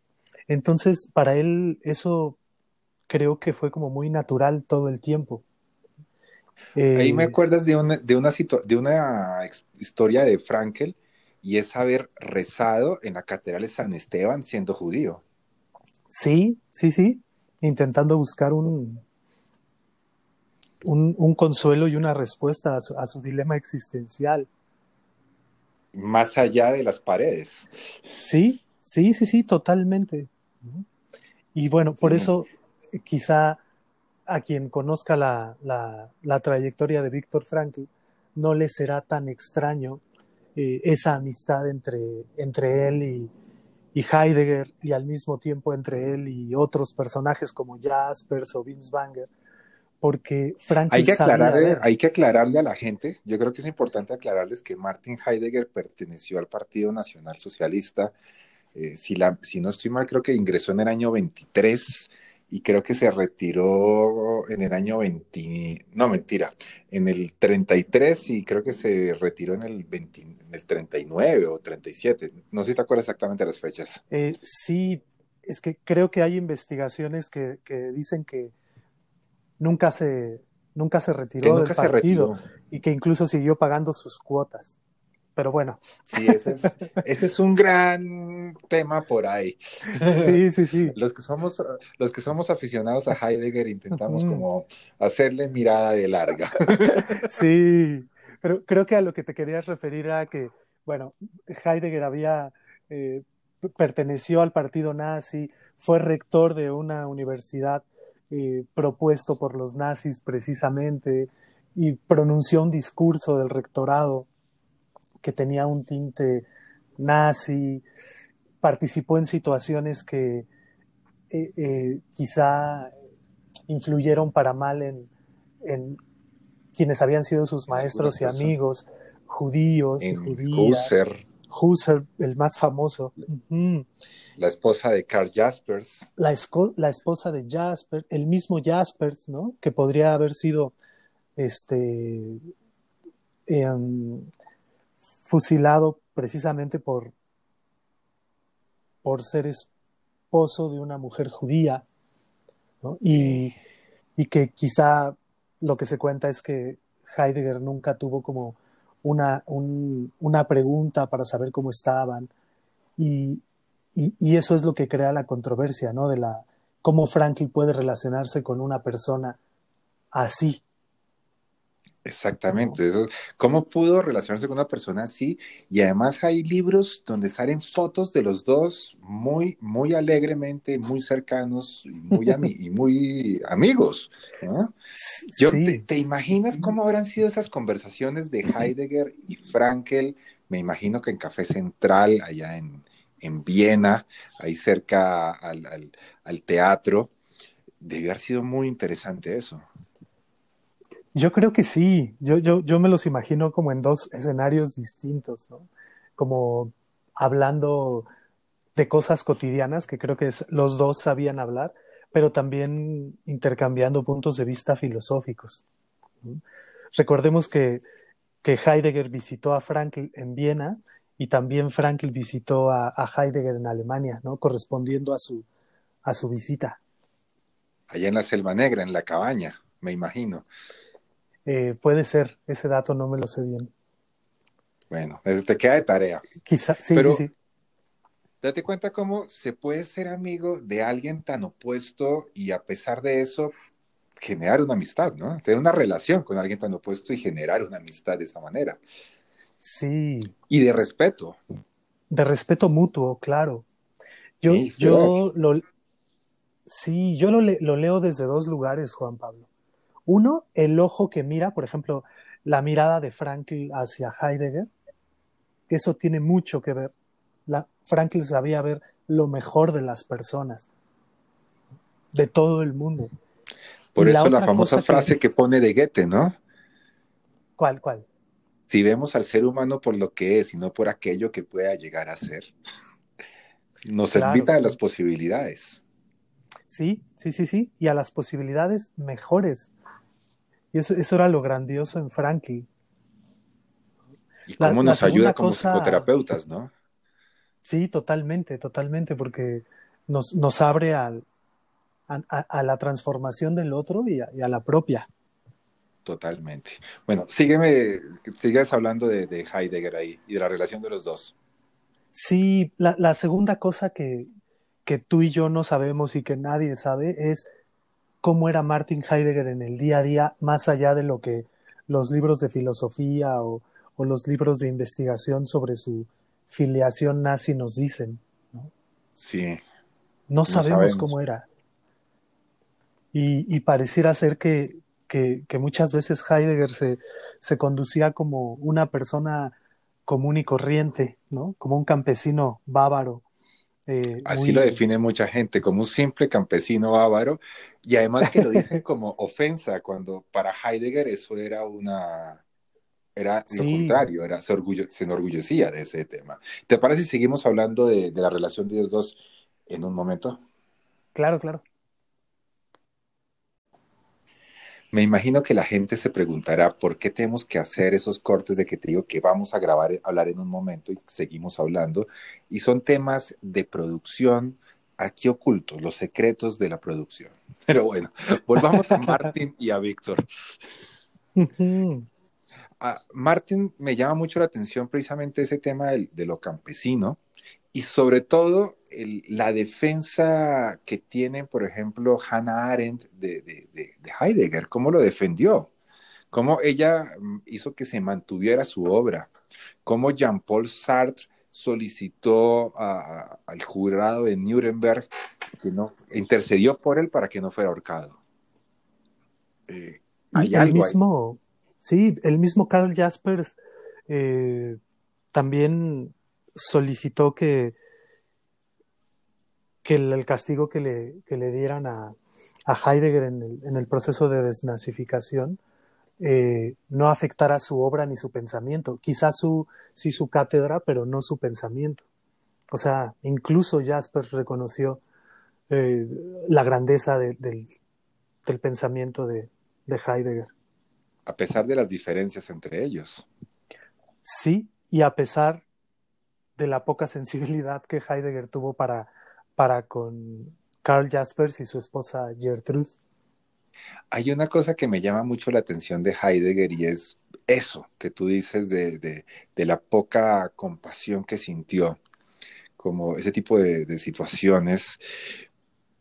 Entonces, para él eso creo que fue como muy natural todo el tiempo. Ahí me eh, acuerdas de una, de una, de una historia de Frankel y es haber rezado en la Catedral de San Esteban siendo judío. Sí, sí, sí, intentando buscar un, un, consuelo y una respuesta a su, dilema existencial. Más allá de las paredes. Sí, sí, sí, sí, totalmente. Y bueno, por eso quizá a quien conozca la, la, trayectoria de Víctor Frankl no le será tan extraño eh, esa amistad entre, entre él y, y, Heidegger y al mismo tiempo entre él y otros personajes como Jaspers o Vince Banger, porque Frankl hay que, aclararle, hay que aclararle a la gente, yo creo que es importante aclararles que Martin Heidegger perteneció al Partido Nacional Socialista, eh, si, la, si no estoy mal, creo que ingresó en el año 23 y creo que se retiró en el año 20, no mentira, en el 33 y creo que se retiró en el, 20, en el 39 o 37. No sé si te acuerdas exactamente las fechas. Eh, sí, es que creo que hay investigaciones que, que dicen que nunca se, nunca se retiró del partido y que incluso siguió pagando sus cuotas pero bueno. Sí, ese es, ese es un gran tema por ahí. Sí, sí, sí. Los que somos, los que somos aficionados a Heidegger intentamos como hacerle mirada de larga. Sí, pero creo que a lo que te querías referir era que, bueno, Heidegger había eh, perteneció al partido nazi, fue rector de una universidad eh, propuesto por los nazis precisamente y pronunció un discurso del rectorado que tenía un tinte nazi, participó en situaciones que eh, eh, quizá influyeron para mal en, quienes habían sido sus maestros y amigos, judíos y judías. Husser. Husser, el más famoso. La esposa de Karl Jaspers. La, la, esposa de Jaspers, el mismo Jaspers, ¿no? Que podría haber sido este em, fusilado precisamente por, por ser esposo de una mujer judía, y, que quizá lo que se cuenta es que Heidegger nunca tuvo como una, una pregunta para saber cómo estaban, y, y, eso es lo que crea la controversia, ¿no? De la cómo Franklin puede relacionarse con una persona así, Exactamente, eso, ¿cómo pudo relacionarse con una persona así? Y además hay libros donde salen fotos de los dos muy, muy alegremente, muy cercanos y muy, y muy amigos. Yo, te, imaginas cómo habrán sido esas conversaciones de Heidegger y Frankel? Me imagino que en Café Central, allá en, en Viena, ahí cerca al, al, al teatro, debió haber sido muy interesante eso. Yo creo que sí, yo, yo, yo me los imagino como en dos escenarios distintos, ¿no? Como hablando de cosas cotidianas que creo que los dos sabían hablar, pero también intercambiando puntos de vista filosóficos. Recordemos que, que, Heidegger visitó a Frankl en Viena y también Frankl visitó a, a, Heidegger en Alemania, ¿no? correspondiendo a su, a su visita. Allá en la Selva Negra, en la cabaña, me imagino. Eh, puede ser, ese dato no me lo sé bien. Bueno, te queda de tarea. Quizá, sí, sí, sí. Date cuenta cómo se puede ser amigo de alguien tan opuesto y a pesar de eso generar una amistad, ¿no? Tener una relación con alguien tan opuesto y generar una amistad de esa manera. Sí. Y de respeto. De respeto mutuo, claro. Yo, yo lo, sí, yo lo, lo leo desde dos lugares, Juan Pablo. Uno, el ojo que mira, por ejemplo, la mirada de Frankl hacia Heidegger, eso tiene mucho que ver. La, Frankl sabía ver lo mejor de las personas, de todo el mundo. Por eso la, famosa frase que... pone de Goethe, ¿no? ¿Cuál, cuál? Si vemos al ser humano por lo que es y no por aquello que pueda llegar a ser, nos invita a las posibilidades. Sí, sí, sí, sí, y a las posibilidades mejores. Y eso, era lo grandioso en Frankie. Y cómo nos ayuda como psicoterapeutas, ¿no? Sí, totalmente, totalmente, porque nos, nos abre al, a, la transformación del otro y a, la propia. Totalmente. Bueno, sígueme, sigues hablando de, de, Heidegger ahí y de la relación de los dos. Sí, la, la segunda cosa que, que tú y yo no sabemos y que nadie sabe es cómo era Martin Heidegger en el día a día, más allá de lo que los libros de filosofía o, o los libros de investigación sobre su filiación nazi nos dicen. ¿no? Sí. No sabemos, sabemos, cómo era. Y, y pareciera ser que, que, que, muchas veces Heidegger se, se conducía como una persona común y corriente, ¿no? Como un campesino bávaro. Eh, Así muy... lo define mucha gente, como un simple campesino bávaro, y además que lo dicen como ofensa, cuando para Heidegger eso era una, era sí. lo contrario, era, se, orgullo, se enorgullecía de ese tema. ¿Te parece si seguimos hablando de, de la relación de ellos dos en un momento? Claro, claro. Me imagino que la gente se preguntará por qué tenemos que hacer esos cortes de que te digo que vamos a grabar, hablar en un momento y seguimos hablando. Y son temas de producción aquí ocultos, los secretos de la producción. Pero bueno, volvamos a Martín y a Víctor. Martín me llama mucho la atención precisamente ese tema de, de lo campesino y sobre todo el, la defensa que tiene, por ejemplo, Hannah Arendt de, de, de, Heidegger, cómo lo defendió, cómo ella mm, hizo que se mantuviera su obra, cómo Jean-Paul Sartre solicitó a, a, al jurado de Nuremberg que no intercedió por él para que no fuera ahorcado. Eh, hay el mismo, ahí. sí, el mismo Karl Jaspers eh, también solicitó que, que el, el, castigo que le, que le dieran a, a Heidegger en el, en el, proceso de desnazificación eh, no afectara su obra ni su pensamiento. Quizás su, sí su cátedra, pero no su pensamiento. O sea, incluso Jaspers reconoció eh, la grandeza de, del, del, pensamiento de, de Heidegger. A pesar de las diferencias entre ellos. Sí, y a pesar de la poca sensibilidad que Heidegger tuvo para, para con Karl Jaspers y su esposa Gertrude. Hay una cosa que me llama mucho la atención de Heidegger y es eso que tú dices de, de, la poca compasión que sintió, como ese tipo de, de situaciones.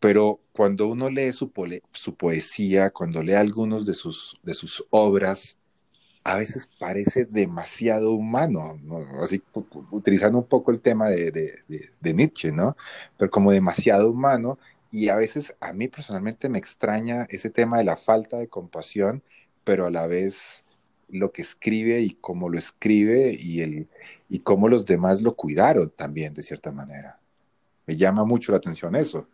Pero cuando uno lee su, su, poesía, cuando lee algunos de sus, de sus obras, a veces parece demasiado humano, ¿no? así utilizando un poco el tema de, de, de, de, Nietzsche, ¿no? Pero como demasiado humano y a veces a mí personalmente me extraña ese tema de la falta de compasión, pero a la vez lo que escribe y cómo lo escribe y, el, y cómo los demás lo cuidaron también de cierta manera. Me llama mucho la atención eso.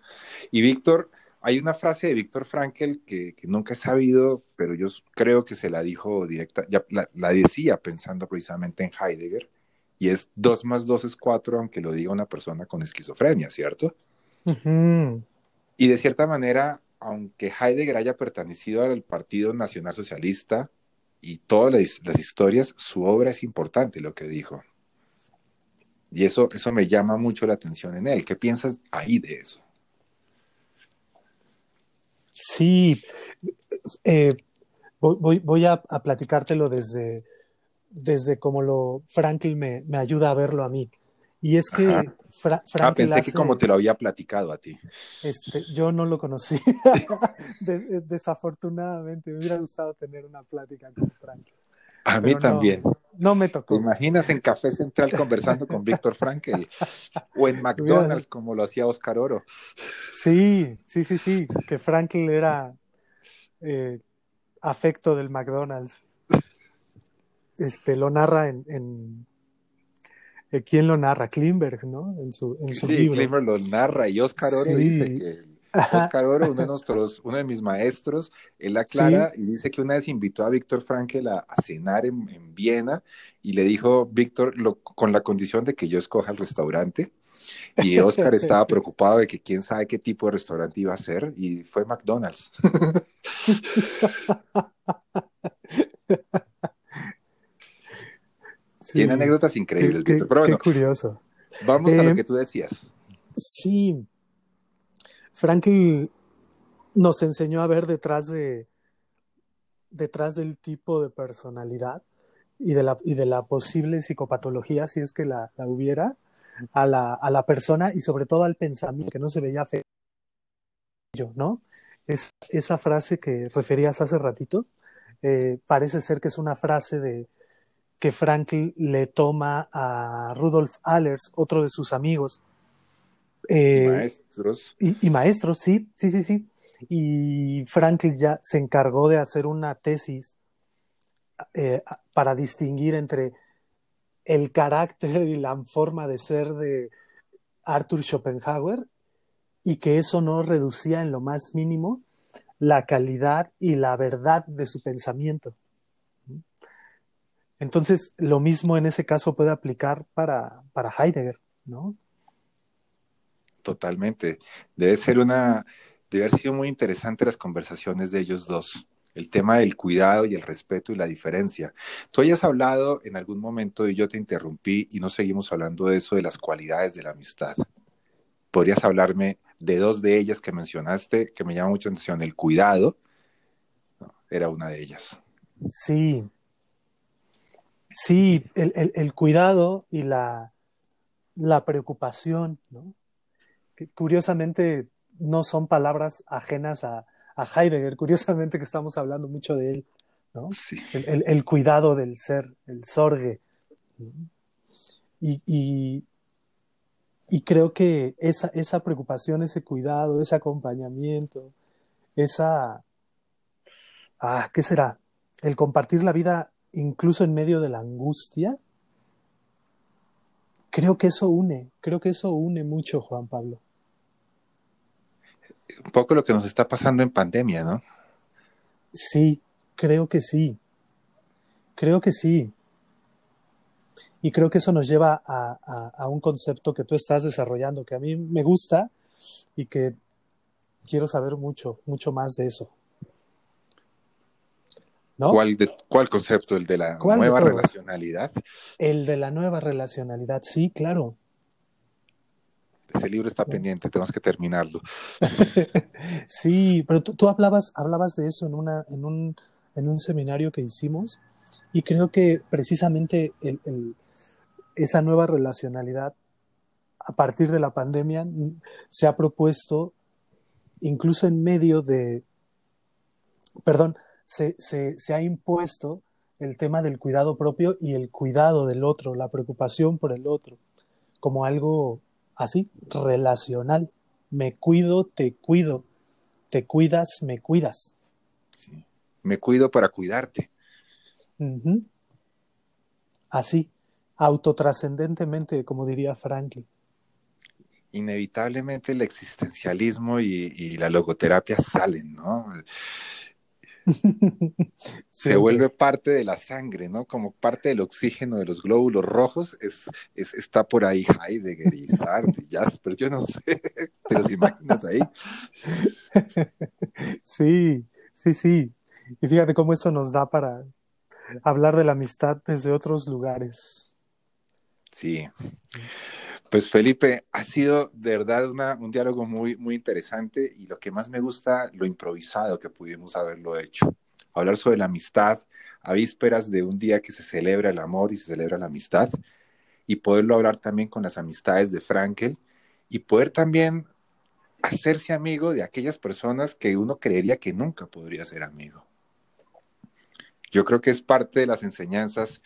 Y Víctor, hay una frase de Víctor Frankel que, que, nunca he sabido, pero yo creo que se la dijo directa, ya la, la, decía pensando precisamente en Heidegger, y es 2 más 2 es 4, aunque lo diga una persona con esquizofrenia, ¿cierto? Uh -huh. Y de cierta manera, aunque Heidegger haya pertenecido al Partido Nacional Socialista y todas las, las historias, su obra es importante, lo que dijo. Y eso, eso me llama mucho la atención en él. ¿Qué piensas ahí de eso? Sí, eh, voy, voy a, a, platicártelo desde, desde como lo Franklin me, me, ayuda a verlo a mí. Y es que Fra ah, pensé hace, que como te lo había platicado a ti. Este, yo no lo conocí. Des desafortunadamente, me hubiera gustado tener una plática con Franklin. A mí también. No, no, me tocó. ¿Te imaginas en Café Central conversando con Víctor Frankel? o en McDonald's, como lo hacía Oscar Oro. Sí, sí, sí, sí. Que Frankel era eh, afecto del McDonald's. Este lo narra en. en eh, ¿Quién lo narra? Klimberg, ¿no? En su, en su sí, libro. Klimberg lo narra y Oscar Oro sí. dice que Oscar Oro, uno de, nuestros, uno de mis maestros, él aclara ¿Sí? y dice que una vez invitó a Víctor Frankel a, a cenar en, en, Viena y le dijo, Víctor, con la condición de que yo escoja el restaurante. Y Oscar estaba preocupado de que quién sabe qué tipo de restaurante iba a ser y fue McDonald's. sí. Tiene anécdotas increíbles, qué, Víctor. Pero bueno, qué curioso. Vamos eh, a lo que tú decías. Sí, Franklin nos enseñó a ver detrás de detrás del tipo de personalidad y de la, y de la posible psicopatología, si es que la, la hubiera, a la, a la, persona y sobre todo al pensamiento, que no se veía feo, ¿no? es esa frase que referías hace ratito. Eh, parece ser que es una frase de que Frankl le toma a Rudolf Allers, otro de sus amigos. Eh, maestros. Y, maestros, sí, sí, sí, sí. Y Frankl ya se encargó de hacer una tesis eh, para distinguir entre el carácter y la forma de ser de Arthur Schopenhauer y que eso no reducía en lo más mínimo la calidad y la verdad de su pensamiento. Entonces, lo mismo en ese caso puede aplicar para, para Heidegger, ¿no? Totalmente. Debe ser una, debe haber sido muy interesante las conversaciones de ellos dos. El tema del cuidado y el respeto y la diferencia. Tú hayas hablado en algún momento y yo te interrumpí y no seguimos hablando de eso, de las cualidades de la amistad. ¿Podrías hablarme de dos de ellas que mencionaste que me llama mucho atención? El cuidado era una de ellas. Sí, Sí, el, cuidado y la, preocupación, ¿no? Que curiosamente no son palabras ajenas a, Heidegger, curiosamente que estamos hablando mucho de él, ¿no? Sí. El, cuidado del ser, el sorge. Y, y, creo que esa, esa preocupación, ese cuidado, ese acompañamiento, esa... Ah, ¿qué será? El compartir la vida incluso en medio de la angustia, creo que eso une, creo que eso une mucho, Juan Pablo. Un poco lo que nos está pasando en pandemia, ¿no? Sí, creo que sí. Creo que sí. Y creo que eso nos lleva a, a, un concepto que tú estás desarrollando, que a mí me gusta y que quiero saber mucho, mucho más de eso. ¿Cuál, de, ¿Cuál concepto? ¿El de la nueva relacionalidad? El de la nueva relacionalidad, sí, claro. Ese libro está pendiente, tenemos que terminarlo. sí, pero tú, hablabas, hablabas de eso en, una, en, un, en un seminario que hicimos y creo que precisamente esa nueva relacionalidad a partir de la pandemia se ha propuesto incluso en medio de, perdón, se, ha impuesto el tema del cuidado propio y el cuidado del otro, la preocupación por el otro, como algo así, relacional. Me cuido, te cuido. Te cuidas, me cuidas. Me cuido para cuidarte. Así, autotrascendentemente, como diría Franklin. Inevitablemente el existencialismo y, y la logoterapia salen, ¿no? se vuelve parte de la sangre, ¿no? Como parte del oxígeno de los glóbulos rojos, es, está por ahí Heidegger y Sartre y Jasper, yo no sé, ¿te los imaginas ahí? Sí, sí, sí. Y fíjate cómo eso nos da para hablar de la amistad desde otros lugares. Sí. Pues Felipe, ha sido de verdad un diálogo muy, muy interesante y lo que más me gusta, lo improvisado que pudimos haberlo hecho. Hablar sobre la amistad a vísperas de un día que se celebra el amor y se celebra la amistad y poderlo hablar también con las amistades de Frankel y poder también hacerse amigo de aquellas personas que uno creería que nunca podría ser amigo. Yo creo que es parte de las enseñanzas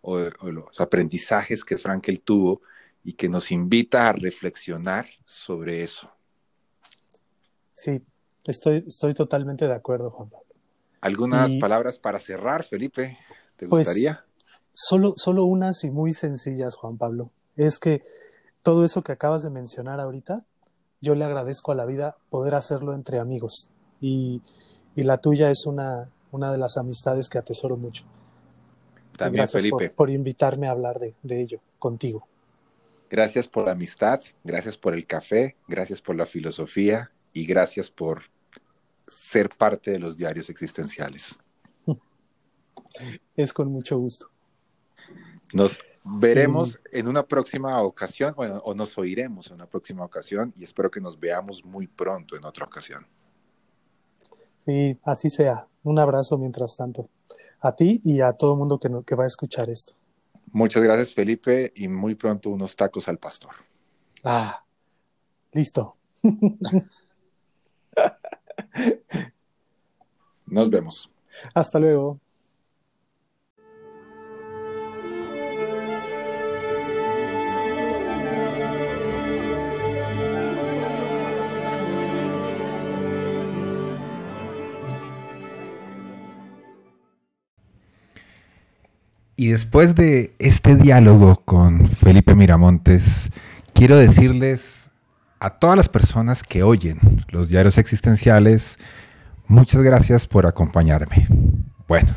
o, o los aprendizajes que Frankel tuvo y que nos invita a reflexionar sobre eso. Sí, estoy, estoy totalmente de acuerdo, Juan Pablo. ¿Algunas palabras para cerrar, Felipe? ¿Te pues, gustaría? Solo, solo unas y muy sencillas, Juan Pablo. Es que todo eso que acabas de mencionar ahorita, yo le agradezco a la vida poder hacerlo entre amigos. Y, la tuya es una, una de las amistades que atesoro mucho. También, Felipe. Por, invitarme a hablar de, de ello contigo. Gracias por la amistad, gracias por el café, gracias por la filosofía y gracias por ser parte de los diarios existenciales. Es con mucho gusto. Nos veremos en una próxima ocasión, bueno, o nos oiremos en una próxima ocasión y espero que nos veamos muy pronto en otra ocasión. Sí, así sea. Un abrazo mientras tanto. A ti y a todo el mundo que, que va a escuchar esto. Muchas gracias, Felipe, y muy pronto unos tacos al pastor. Ah, listo. Nos vemos. Hasta luego. Y después de este diálogo con Felipe Miramontes, quiero decirles a todas las personas que oyen los diarios existenciales, muchas gracias por acompañarme. Bueno,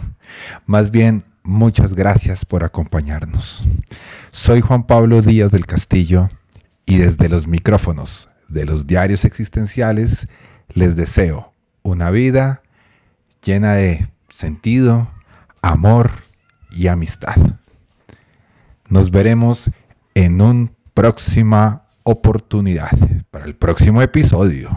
más bien, muchas gracias por acompañarnos. Soy Juan Pablo Díaz del Castillo y desde los micrófonos de los diarios existenciales les deseo una vida llena de sentido, amor, y amistad. Nos veremos en una próxima oportunidad para el próximo episodio.